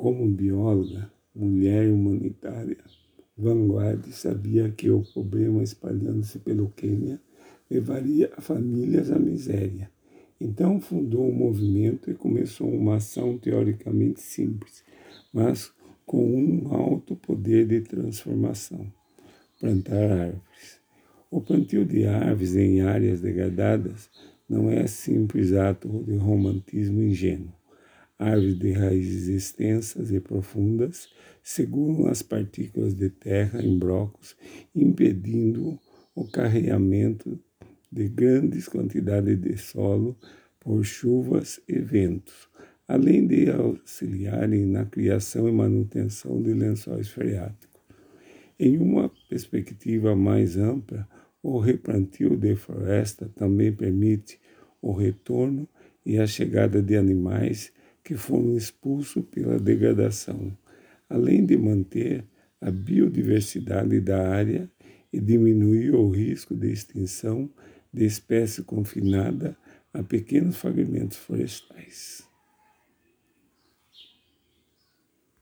Como bióloga, mulher humanitária, Vanguard sabia que o problema espalhando-se pelo Quênia levaria famílias à miséria. Então fundou um movimento e começou uma ação teoricamente simples, mas com um alto poder de transformação: plantar árvores. O plantio de árvores em áreas degradadas não é simples ato de romantismo ingênuo árvores de raízes extensas e profundas seguram as partículas de terra em blocos, impedindo o carreamento de grandes quantidades de solo por chuvas e ventos, além de auxiliarem na criação e manutenção de lençóis freáticos. Em uma perspectiva mais ampla, o replantio de floresta também permite o retorno e a chegada de animais que foram expulsos pela degradação, além de manter a biodiversidade da área e diminuir o risco de extinção de espécies confinadas a pequenos fragmentos florestais.